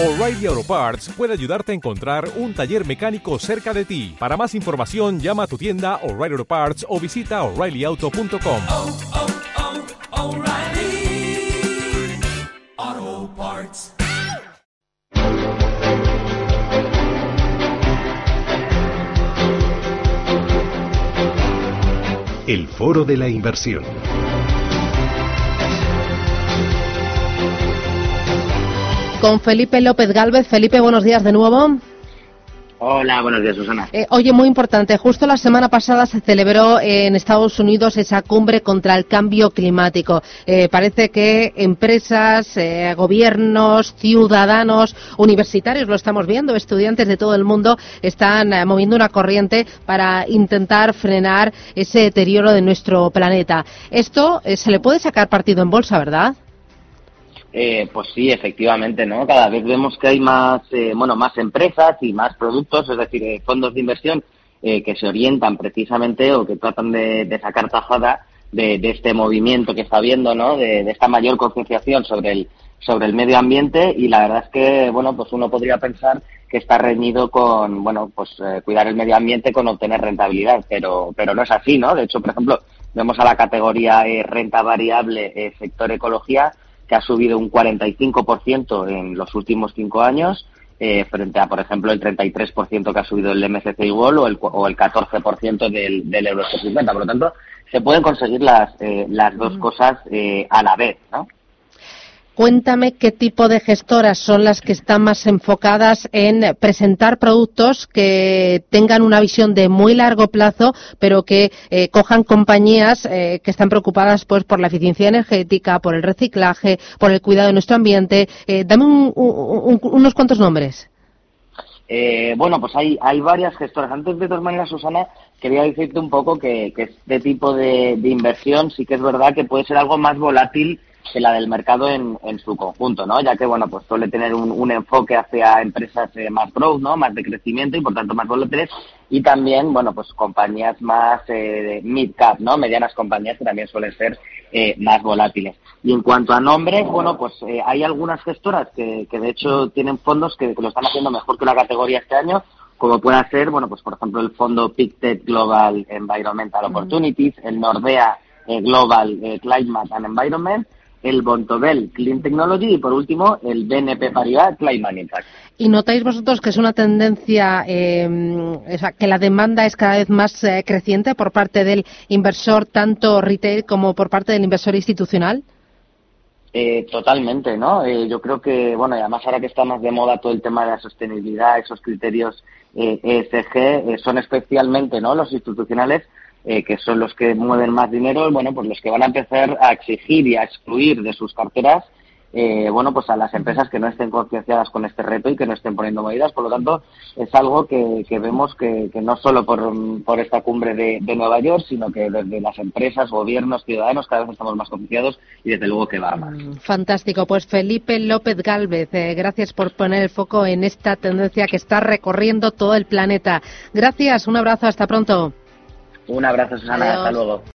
O'Reilly Auto Parts puede ayudarte a encontrar un taller mecánico cerca de ti. Para más información, llama a tu tienda O'Reilly Auto Parts o visita oreillyauto.com. oh, oh, Parts. El Foro de la Inversión. Con Felipe López Galvez. Felipe, buenos días de nuevo. Hola, buenos días, Susana. Eh, oye, muy importante, justo la semana pasada se celebró en Estados Unidos esa cumbre contra el cambio climático. Eh, parece que empresas, eh, gobiernos, ciudadanos, universitarios, lo estamos viendo, estudiantes de todo el mundo están eh, moviendo una corriente para intentar frenar ese deterioro de nuestro planeta. Esto eh, se le puede sacar partido en bolsa, ¿verdad? Eh, pues sí, efectivamente, ¿no? Cada vez vemos que hay más, eh, bueno, más empresas y más productos, es decir, eh, fondos de inversión eh, que se orientan precisamente o que tratan de, sacar tajada de, este movimiento que está habiendo, ¿no? De, de, esta mayor concienciación sobre el sobre el medio ambiente y la verdad es que, bueno, pues uno podría pensar que está reñido con, bueno, pues eh, cuidar el medio ambiente con obtener rentabilidad, pero pero no es así, ¿no? De hecho, por ejemplo, vemos a la categoría eh, renta variable sector ecología que ha subido un 45% en los últimos cinco años, eh, frente a, por ejemplo, el 33% que ha subido el MSCI World o el, o el 14% del, del Eurostoxx 50. Por lo tanto, se pueden conseguir las, eh, las dos cosas eh, a la vez, ¿no? Cuéntame qué tipo de gestoras son las que están más enfocadas en presentar productos que tengan una visión de muy largo plazo, pero que eh, cojan compañías eh, que están preocupadas pues por la eficiencia energética, por el reciclaje, por el cuidado de nuestro ambiente. Eh, dame un, un, unos cuantos nombres. Eh, bueno, pues hay, varias gestoras. Antes de todas maneras, Susana, quería decirte un poco que, que este tipo de inversión sí que es verdad que puede ser algo más volátil que la del mercado en, en su conjunto, ¿no? Ya que, bueno, pues suele tener un, un enfoque hacia empresas eh, más growth, ¿no? Más de crecimiento y, por tanto, más volátiles. Y también, bueno, pues compañías más eh, mid cap, ¿no? Medianas compañías que también suelen ser eh, más volátiles. Y en cuanto a nombres, bueno, pues eh, hay algunas gestoras que, que de hecho tienen fondos que, que lo están haciendo mejor que la categoría este año, como pueda ser, bueno, pues por ejemplo el fondo Pictet Global Environmental Opportunities, el Nordea eh, Global eh, Climate and Environment, el Bontobel Clean Technology y por último el BNP Paribas Climate Impact. ¿Y notáis vosotros que es una tendencia, eh, que la demanda es cada vez más eh, creciente por parte del inversor, tanto retail como por parte del inversor institucional? Eh, totalmente, ¿no? Eh, yo creo que, bueno, y además ahora que está más de moda todo el tema de la sostenibilidad, esos criterios eh, ESG, eh, son especialmente, ¿no? Los institucionales eh, que son los que mueven más dinero, bueno, pues los que van a empezar a exigir y a excluir de sus carteras, eh, bueno, pues a las empresas que no estén concienciadas con este reto y que no estén poniendo medidas. Por lo tanto, es algo que, que vemos que, que, no solo por, por esta cumbre de, de, Nueva York, sino que desde las empresas, gobiernos, ciudadanos, cada vez estamos más concienciados y desde luego que va más. Fantástico. Pues Felipe López Galvez, eh, gracias por poner el foco en esta tendencia que está recorriendo todo el planeta. Gracias, un abrazo, hasta pronto. Un abrazo, Susana. Adiós. Hasta luego.